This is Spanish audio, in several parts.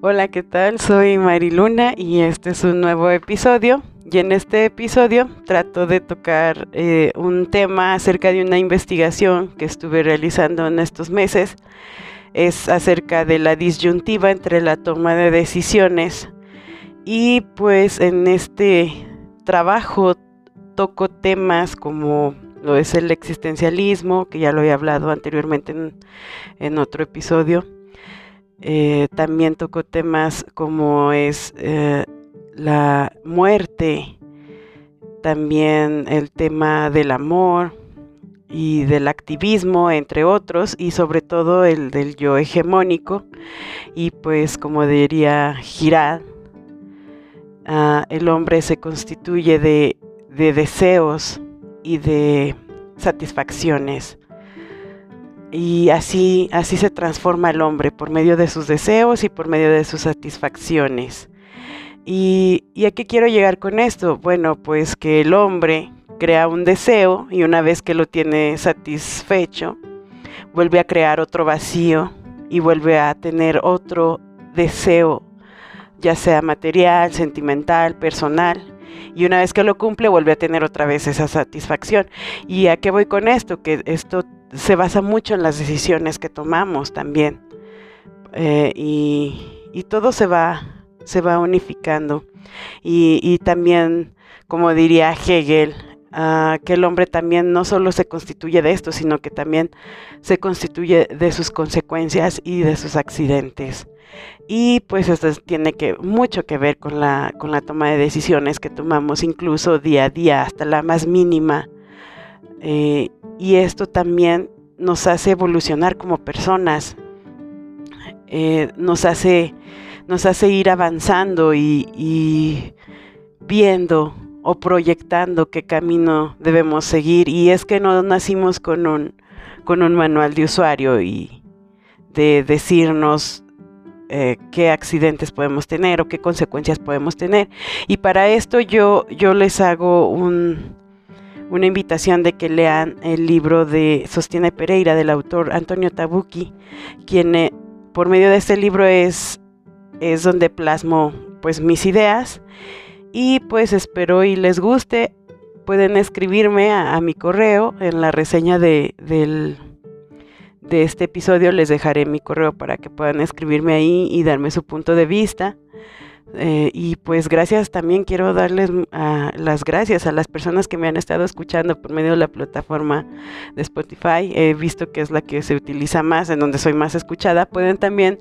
Hola, ¿qué tal? Soy Mariluna y este es un nuevo episodio. Y en este episodio trato de tocar eh, un tema acerca de una investigación que estuve realizando en estos meses. Es acerca de la disyuntiva entre la toma de decisiones. Y pues en este trabajo toco temas como lo es el existencialismo, que ya lo he hablado anteriormente en otro episodio eh, también tocó temas como es eh, la muerte, también el tema del amor y del activismo, entre otros, y sobre todo el del yo hegemónico. Y pues como diría Girard, ah, el hombre se constituye de deseos y de satisfacciones. Y así, así se transforma el hombre por medio de sus deseos y por medio de sus satisfacciones. ¿Y, a qué quiero llegar con esto? Bueno, pues que el hombre crea un deseo y una vez que lo tiene satisfecho, vuelve a crear otro vacío y vuelve a tener otro deseo, ya sea material, sentimental, personal. Y una vez que lo cumple, vuelve a tener otra vez esa satisfacción. ¿Y a qué voy con esto? Que esto se basa mucho en las decisiones que tomamos también. Eh, y, todo se va, se va unificando. Y, también, como diría Hegel, ah, que el hombre también no solo se constituye de esto, sino que también se constituye de sus consecuencias y de sus accidentes. Y pues esto tiene que, mucho que ver con la, con la toma de decisiones que tomamos incluso día a día, hasta la más mínima. Eh, y esto también nos hace evolucionar como personas, eh, nos, hace, nos hace ir avanzando y, viendo o proyectando qué camino debemos seguir. Y es que no nacimos con un, con un manual de usuario y de decirnos eh, qué accidentes podemos tener o qué consecuencias podemos tener. Y para esto yo, yo les hago un, una invitación de que lean el libro de Sostiene Pereira del autor Antonio Tabucchi, quien eh, por medio de este libro es, es donde plasmo pues mis ideas y pues espero y les guste. Pueden escribirme a, mi correo en la reseña de, del, de este episodio. Les dejaré mi correo para que puedan escribirme ahí y darme su punto de vista. Eh, y pues gracias también quiero darles mm, las gracias a las personas que me han estado escuchando por medio de la plataforma de Spotify. He visto que es la que se utiliza más, en donde soy más escuchada. Pueden también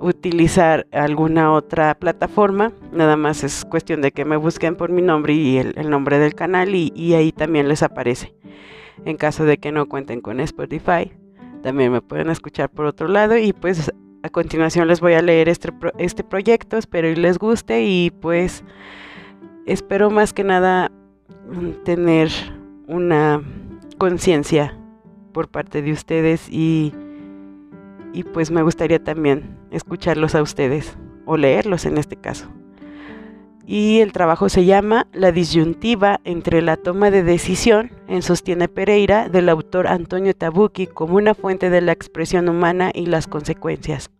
utilizar alguna otra plataforma. Nada más es cuestión de que me busquen por mi nombre y el, nombre del canal y ahí también les aparece. En caso de que no cuenten con Spotify, también me pueden escuchar por otro lado y pues a continuación les voy a leer este, este proyecto, espero y les guste y pues espero más que nada tener una conciencia por parte de ustedes y, y pues me gustaría también escucharlos a ustedes o leerlos en este caso. Y el trabajo se llama La disyuntiva entre la toma de decisión, en Sostiene Pereira, del autor Antonio Tabucchi, como una fuente de la expresión humana y las consecuencias.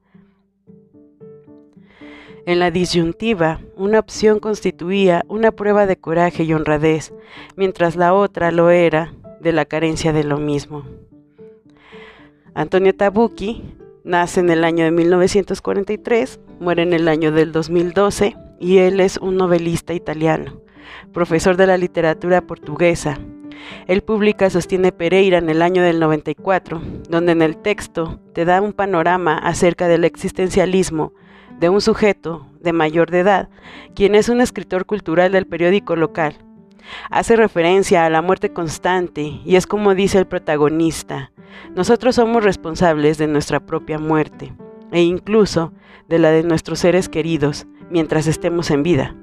En la disyuntiva, una opción constituía una prueba de coraje y honradez, mientras la otra lo era de la carencia de lo mismo. Antonio Tabucchi nace en el año de 1943, muere en el año del 2012 y él es un novelista italiano, profesor de la literatura portuguesa. Él publica Sostiene Pereira en el año del 94, donde en el texto te da un panorama acerca del existencialismo de un sujeto de mayor de edad, quien es un escritor cultural del periódico local. Hace referencia a la muerte constante y es como dice el protagonista, nosotros somos responsables de nuestra propia muerte e incluso de la de nuestros seres queridos mientras estemos en vida.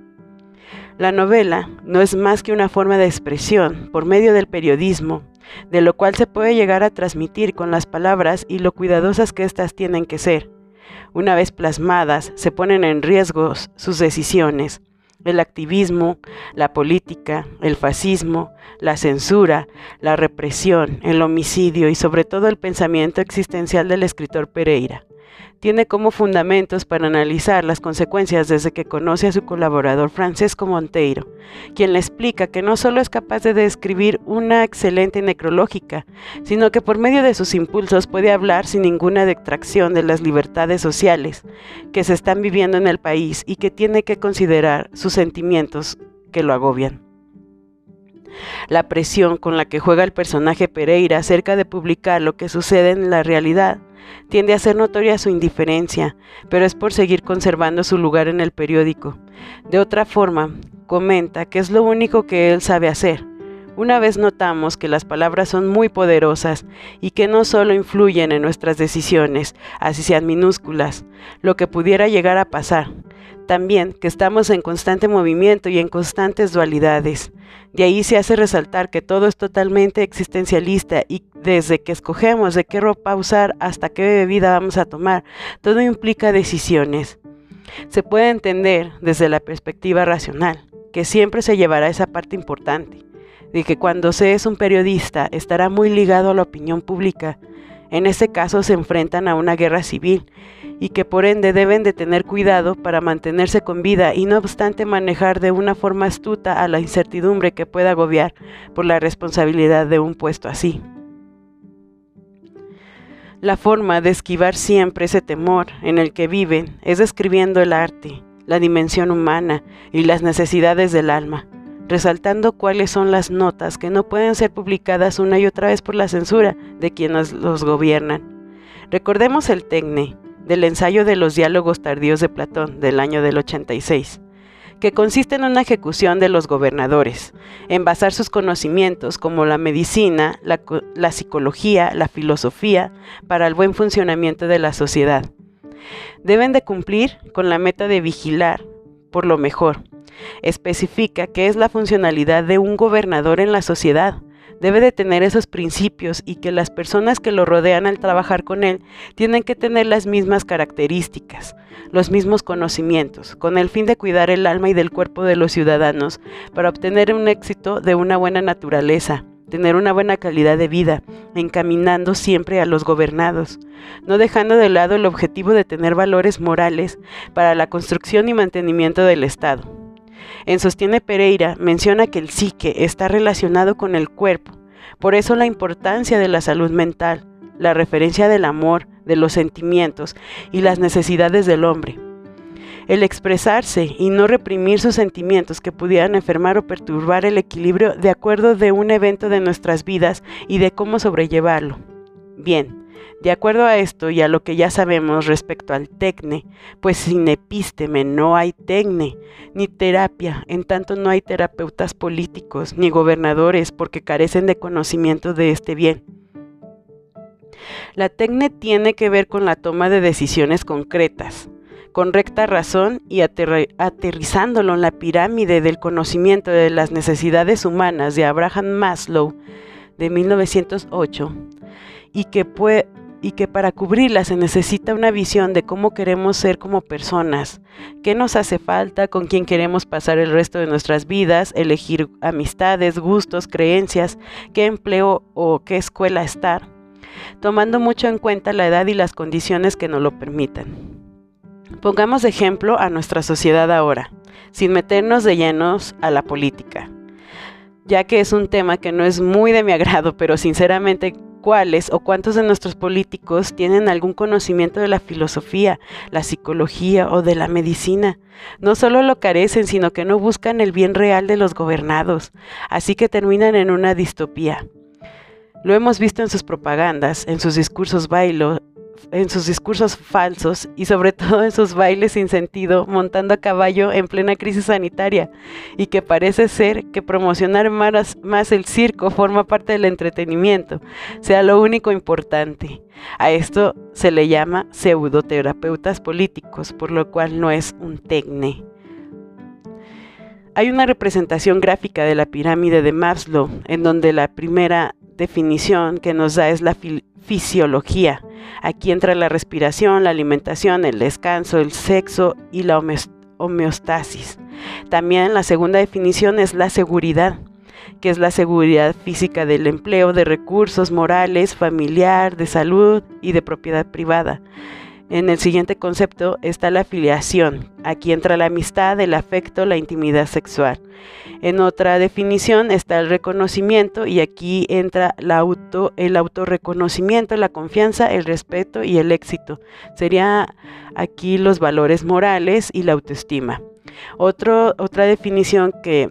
La novela no es más que una forma de expresión por medio del periodismo, de lo cual se puede llegar a transmitir con las palabras y lo cuidadosas que éstas tienen que ser, una vez plasmadas, se ponen en riesgo sus decisiones. El activismo, la política, el fascismo, la censura, la represión, el homicidio y sobre todo el pensamiento existencial del escritor Pereira. Tiene como fundamentos para analizar las consecuencias desde que conoce a su colaborador Francesco Monteiro, quien le explica que no solo es capaz de describir una excelente necrológica, sino que por medio de sus impulsos puede hablar sin ninguna detracción de las libertades sociales que se están viviendo en el país y que tiene que considerar sus sentimientos que lo agobian. La presión con la que juega el personaje Pereira acerca de publicar lo que sucede en la realidad tiende a hacer notoria su indiferencia, pero es por seguir conservando su lugar en el periódico. De otra forma, comenta que es lo único que él sabe hacer. Una vez notamos que las palabras son muy poderosas y que no solo influyen en nuestras decisiones, así sean minúsculas, lo que pudiera llegar a pasar, también que estamos en constante movimiento y en constantes dualidades. De ahí se hace resaltar que todo es totalmente existencialista y desde que escogemos de qué ropa usar hasta qué bebida vamos a tomar, todo implica decisiones. Se puede entender desde la perspectiva racional, que siempre se llevará esa parte importante, de que cuando se es un periodista estará muy ligado a la opinión pública, en ese caso se enfrentan a una guerra civil y que por ende deben de tener cuidado para mantenerse con vida y no obstante manejar de una forma astuta a la incertidumbre que pueda agobiar por la responsabilidad de un puesto así. La forma de esquivar siempre ese temor en el que viven es describiendo el arte, la dimensión humana y las necesidades del alma resaltando cuáles son las notas que no pueden ser publicadas una y otra vez por la censura de quienes los gobiernan. Recordemos el Tecne, del ensayo de los diálogos tardíos de Platón del año del 86, que consiste en una ejecución de los gobernadores, en basar sus conocimientos como la medicina, la, la psicología, la filosofía, para el buen funcionamiento de la sociedad. Deben de cumplir con la meta de vigilar por lo mejor, Especifica qué es la funcionalidad de un gobernador en la sociedad. Debe de tener esos principios y que las personas que lo rodean al trabajar con él tienen que tener las mismas características, los mismos conocimientos, con el fin de cuidar el alma y del cuerpo de los ciudadanos para obtener un éxito de una buena naturaleza, tener una buena calidad de vida, encaminando siempre a los gobernados, no dejando de lado el objetivo de tener valores morales para la construcción y mantenimiento del Estado. En Sostiene Pereira menciona que el psique está relacionado con el cuerpo, por eso la importancia de la salud mental, la referencia del amor, de los sentimientos y las necesidades del hombre. El expresarse y no reprimir sus sentimientos que pudieran enfermar o perturbar el equilibrio de acuerdo de un evento de nuestras vidas y de cómo sobrellevarlo. Bien, de acuerdo a esto y a lo que ya sabemos respecto al tecne, pues sin epísteme no hay tecne, ni terapia, en tanto no hay terapeutas políticos ni gobernadores porque carecen de conocimiento de este bien. La tecne tiene que ver con la toma de decisiones concretas, con recta razón y aterrizándolo en la pirámide del conocimiento de las necesidades humanas de Abraham Maslow de 1908 y que puede y que para cubrirla se necesita una visión de cómo queremos ser como personas, qué nos hace falta, con quién queremos pasar el resto de nuestras vidas, elegir amistades, gustos, creencias, qué empleo o qué escuela estar, tomando mucho en cuenta la edad y las condiciones que nos lo permitan. Pongamos ejemplo a nuestra sociedad ahora, sin meternos de llenos a la política, ya que es un tema que no es muy de mi agrado, pero sinceramente cuáles o cuántos de nuestros políticos tienen algún conocimiento de la filosofía, la psicología o de la medicina. No solo lo carecen, sino que no buscan el bien real de los gobernados, así que terminan en una distopía. Lo hemos visto en sus propagandas, en sus discursos bailo, en sus discursos falsos y sobre todo en sus bailes sin sentido montando a caballo en plena crisis sanitaria y que parece ser que promocionar más, el circo forma parte del entretenimiento, sea lo único importante. A esto se le llama pseudoterapeutas políticos, por lo cual no es un tecne. Hay una representación gráfica de la pirámide de Maslow, en donde la primera definición que nos da es la fisiología. Aquí entra la respiración, la alimentación, el descanso, el sexo y la homeostasis. También la segunda definición es la seguridad, que es la seguridad física del empleo de recursos morales, familiar, de salud y de propiedad privada. En el siguiente concepto está la afiliación. Aquí entra la amistad, el afecto, la intimidad sexual. En otra definición está el reconocimiento y aquí entra la auto, el autorreconocimiento, la confianza, el respeto y el éxito. Sería aquí los valores morales y la autoestima. otra definición que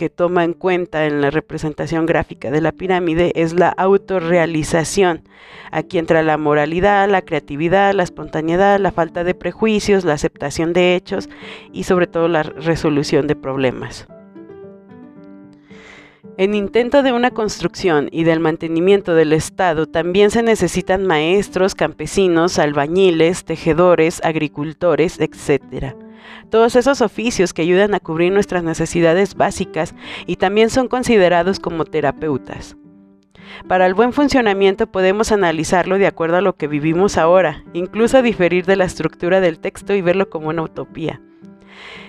que toma en cuenta en la representación gráfica de la pirámide es la autorrealización. Aquí entra la moralidad, la creatividad, la espontaneidad, la falta de prejuicios, la aceptación de hechos y sobre todo la resolución de problemas. En intento de una construcción y del mantenimiento del Estado también se necesitan maestros, campesinos, albañiles, tejedores, agricultores, etc todos esos oficios que ayudan a cubrir nuestras necesidades básicas y también son considerados como terapeutas. Para el buen funcionamiento podemos analizarlo de acuerdo a lo que vivimos ahora, incluso diferir de la estructura del texto y verlo como una utopía.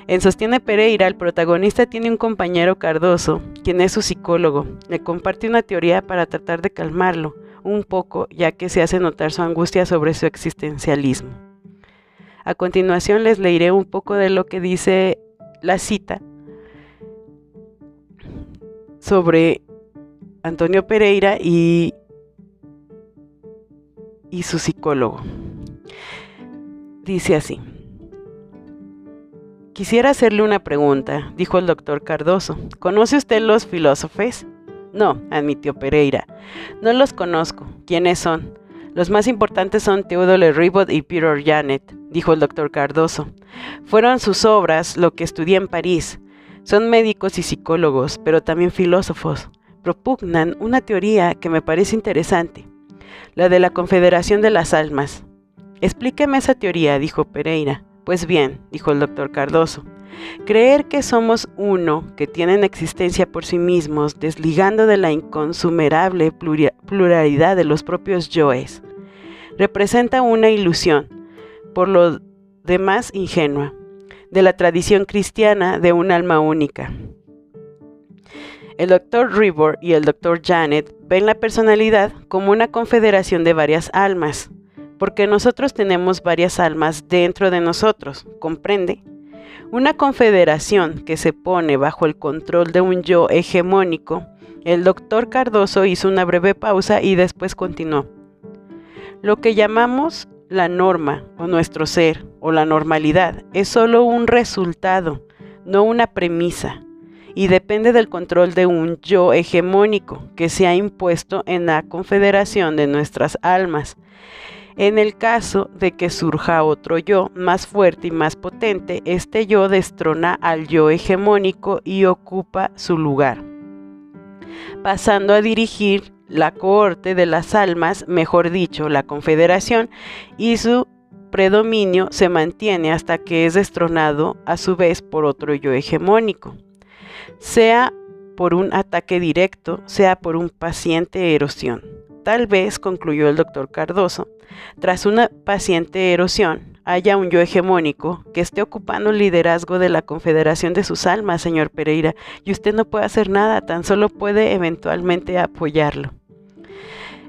En Sostiene Pereira, el protagonista tiene un compañero Cardoso, quien es su psicólogo. Le comparte una teoría para tratar de calmarlo un poco, ya que se hace notar su angustia sobre su existencialismo. A continuación les leeré un poco de lo que dice la cita sobre Antonio Pereira y, y su psicólogo. Dice así. Quisiera hacerle una pregunta, dijo el doctor Cardoso. ¿Conoce usted los filósofos? No, admitió Pereira. No los conozco. ¿Quiénes son? Los más importantes son Theodore Ribot y Peter Janet, dijo el doctor Cardoso. Fueron sus obras lo que estudié en París. Son médicos y psicólogos, pero también filósofos. Propugnan una teoría que me parece interesante, la de la confederación de las almas. Explíqueme esa teoría, dijo Pereira. Pues bien, dijo el doctor Cardoso, creer que somos uno, que tienen existencia por sí mismos, desligando de la inconsumerable pluralidad de los propios yoes, representa una ilusión, por lo demás ingenua, de la tradición cristiana de un alma única. El doctor Ribor y el doctor Janet ven la personalidad como una confederación de varias almas, porque nosotros tenemos varias almas dentro de nosotros, ¿comprende? Una confederación que se pone bajo el control de un yo hegemónico. El doctor Cardoso hizo una breve pausa y después continuó. Lo que llamamos la norma o nuestro ser o la normalidad es solo un resultado, no una premisa, y depende del control de un yo hegemónico que se ha impuesto en la confederación de nuestras almas. En el caso de que surja otro yo más fuerte y más potente, este yo destrona al yo hegemónico y ocupa su lugar, pasando a dirigir la cohorte de las almas, mejor dicho, la confederación, y su predominio se mantiene hasta que es destronado a su vez por otro yo hegemónico, sea por un ataque directo, sea por un paciente erosión. Tal vez, concluyó el doctor Cardoso, tras una paciente erosión, haya un yo hegemónico que esté ocupando el liderazgo de la confederación de sus almas, señor Pereira, y usted no puede hacer nada, tan solo puede eventualmente apoyarlo.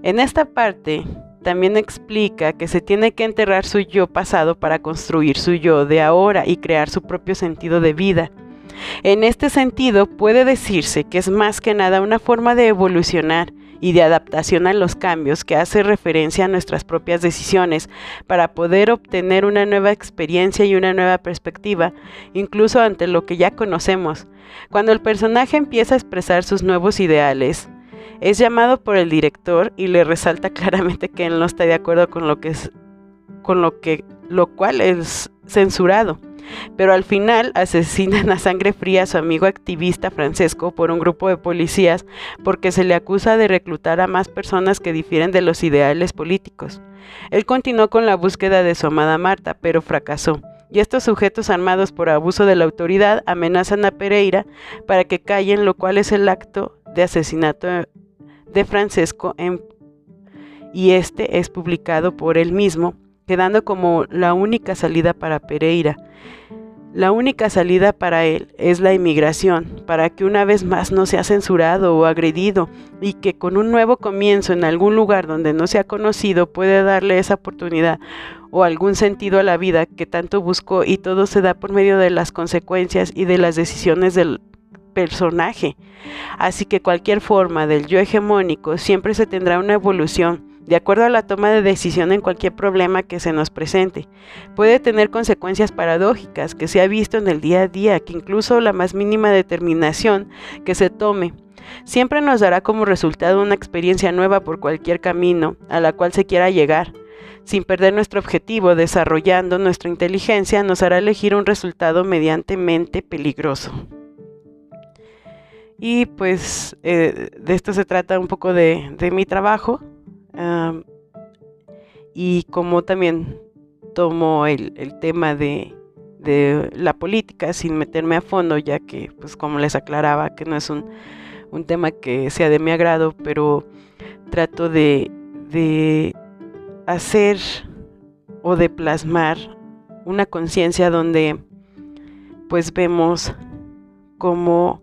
En esta parte, también explica que se tiene que enterrar su yo pasado para construir su yo de ahora y crear su propio sentido de vida. En este sentido, puede decirse que es más que nada una forma de evolucionar y de adaptación a los cambios que hace referencia a nuestras propias decisiones para poder obtener una nueva experiencia y una nueva perspectiva, incluso ante lo que ya conocemos. Cuando el personaje empieza a expresar sus nuevos ideales, es llamado por el director y le resalta claramente que él no está de acuerdo con lo que es con lo que lo cual es censurado. Pero al final asesinan a sangre fría a su amigo activista Francesco por un grupo de policías porque se le acusa de reclutar a más personas que difieren de los ideales políticos. Él continuó con la búsqueda de su amada Marta, pero fracasó. Y estos sujetos armados por abuso de la autoridad amenazan a Pereira para que callen, lo cual es el acto de asesinato de Francesco y este es publicado por él mismo quedando como la única salida para Pereira. La única salida para él es la inmigración, para que una vez más no sea censurado o agredido y que con un nuevo comienzo en algún lugar donde no sea conocido puede darle esa oportunidad o algún sentido a la vida que tanto buscó y todo se da por medio de las consecuencias y de las decisiones del personaje. Así que cualquier forma del yo hegemónico siempre se tendrá una evolución de acuerdo a la toma de decisión en cualquier problema que se nos presente. Puede tener consecuencias paradójicas que se ha visto en el día a día, que incluso la más mínima determinación que se tome siempre nos dará como resultado una experiencia nueva por cualquier camino a la cual se quiera llegar. Sin perder nuestro objetivo, desarrollando nuestra inteligencia, nos hará elegir un resultado mediantemente peligroso. Y pues eh, de esto se trata un poco de, de mi trabajo, y como también tomo el, tema de, la política sin meterme a fondo, ya que, pues como les aclaraba, que no es un, tema que sea de mi agrado, pero trato de, de hacer o de plasmar una conciencia donde pues vemos cómo,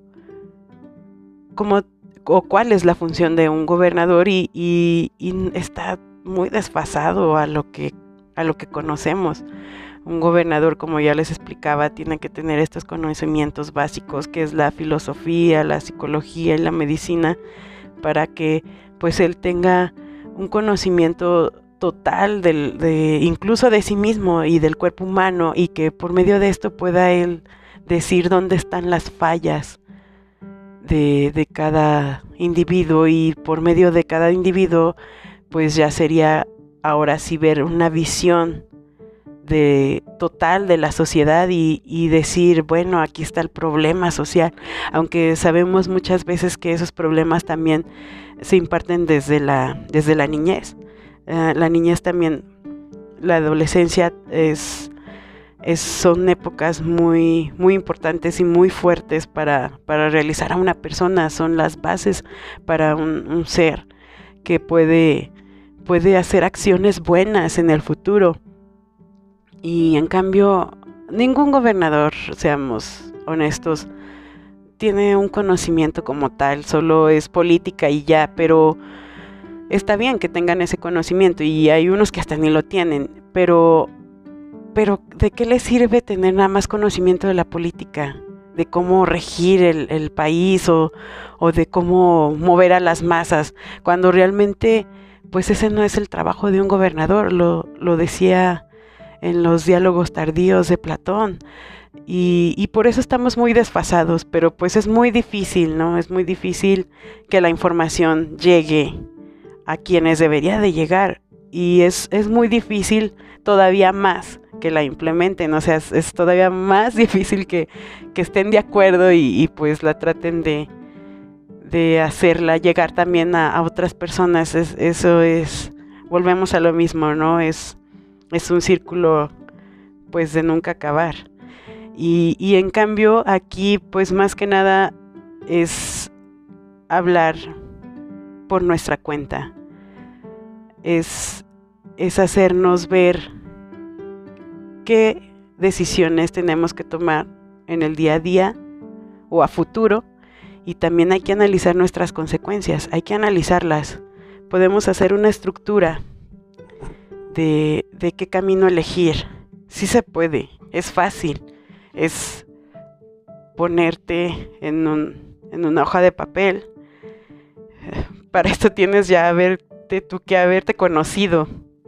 cómo o cuál es la función de un gobernador y, está muy desfasado a lo que a lo que conocemos. Un gobernador, como ya les explicaba, tiene que tener estos conocimientos básicos, que es la filosofía, la psicología y la medicina, para que pues él tenga un conocimiento total del, de, incluso de sí mismo y del cuerpo humano y que por medio de esto pueda él decir dónde están las fallas de, cada individuo y por medio de cada individuo pues ya sería ahora sí ver una visión de total de la sociedad y, y, decir, bueno, aquí está el problema social, aunque sabemos muchas veces que esos problemas también se imparten desde la, desde la niñez. Eh, la niñez también, la adolescencia es son épocas muy, muy importantes y muy fuertes para, realizar a una persona, son las bases para un, ser que puede, puede hacer acciones buenas en el futuro. Y en cambio, ningún gobernador, seamos honestos, tiene un conocimiento como tal, solo es política y ya, pero está bien que tengan ese conocimiento y hay unos que hasta ni lo tienen, pero pero ¿de qué le sirve tener nada más conocimiento de la política? de cómo regir el, país o, de cómo mover a las masas, cuando realmente pues ese no es el trabajo de un gobernador, lo, lo decía en los diálogos tardíos de Platón. Y, y, por eso estamos muy desfasados, pero pues es muy difícil, ¿no? Es muy difícil que la información llegue a quienes debería de llegar. Y es, es muy difícil todavía más que la implementen, o sea, es, todavía más difícil que, estén de acuerdo y, pues la traten de, de hacerla llegar también a, otras personas. eso es, volvemos a lo mismo, ¿no? Es, es un círculo pues de nunca acabar. Y, y en cambio aquí pues más que nada es hablar por nuestra cuenta. Es, es hacernos ver qué decisiones tenemos que tomar en el día a día o a futuro y también hay que analizar nuestras consecuencias, hay que analizarlas. Podemos hacer una estructura de, qué camino elegir. Sí se puede, es fácil, es ponerte en, un, en una hoja de papel. Para esto tienes ya tú que haberte conocido,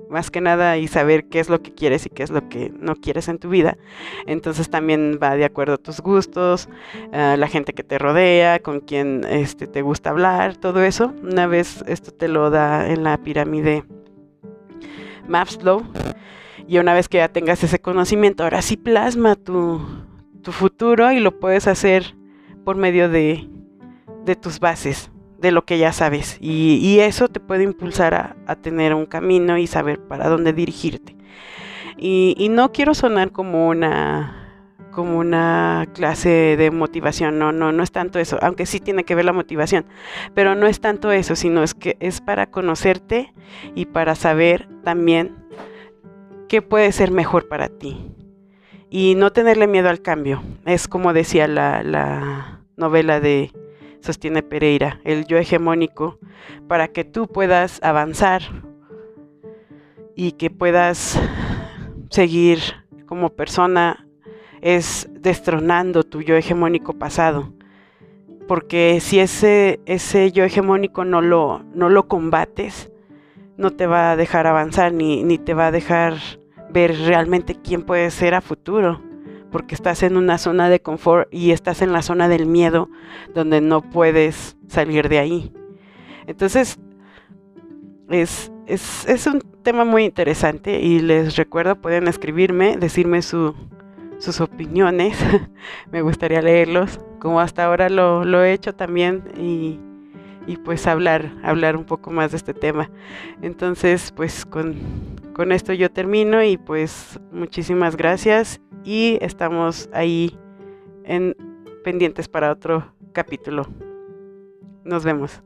más que nada y saber qué es lo que quieres y qué es lo que no quieres en tu vida. Entonces también va de acuerdo a tus gustos, la gente que te rodea, con quien este, te gusta hablar, todo eso. Una vez esto te lo da en la pirámide Mapslow. Y una vez que ya tengas ese conocimiento, ahora sí plasma tu, tu futuro y lo puedes hacer por medio de tus bases de lo que ya sabes. Y, eso te puede impulsar a, tener un camino y saber para dónde dirigirte. Y, no quiero sonar como una como una clase de motivación, no, no, no es tanto eso, aunque sí tiene que ver la motivación, pero no es tanto eso, sino es que es para conocerte y para saber también qué puede ser mejor para ti. y no tenerle miedo al cambio. Es como decía la, la novela de Sostiene Pereira, el yo hegemónico, para que tú puedas avanzar y que puedas seguir como persona es destronando tu yo hegemónico pasado. Porque si ese, ese yo hegemónico no lo, no lo combates, no te va a dejar avanzar ni, ni te va a dejar ver realmente quién puede ser a futuro. Porque estás en una zona de confort y estás en la zona del miedo donde no puedes salir de ahí. Entonces, es, es, es un tema muy interesante y les recuerdo, pueden escribirme, decirme su, sus opiniones. Me gustaría leerlos, como hasta ahora lo, lo he hecho también y, y, pues hablar, hablar un poco más de este tema. Entonces, pues con, con esto yo termino y pues muchísimas gracias y estamos ahí en pendientes para otro capítulo. Nos vemos.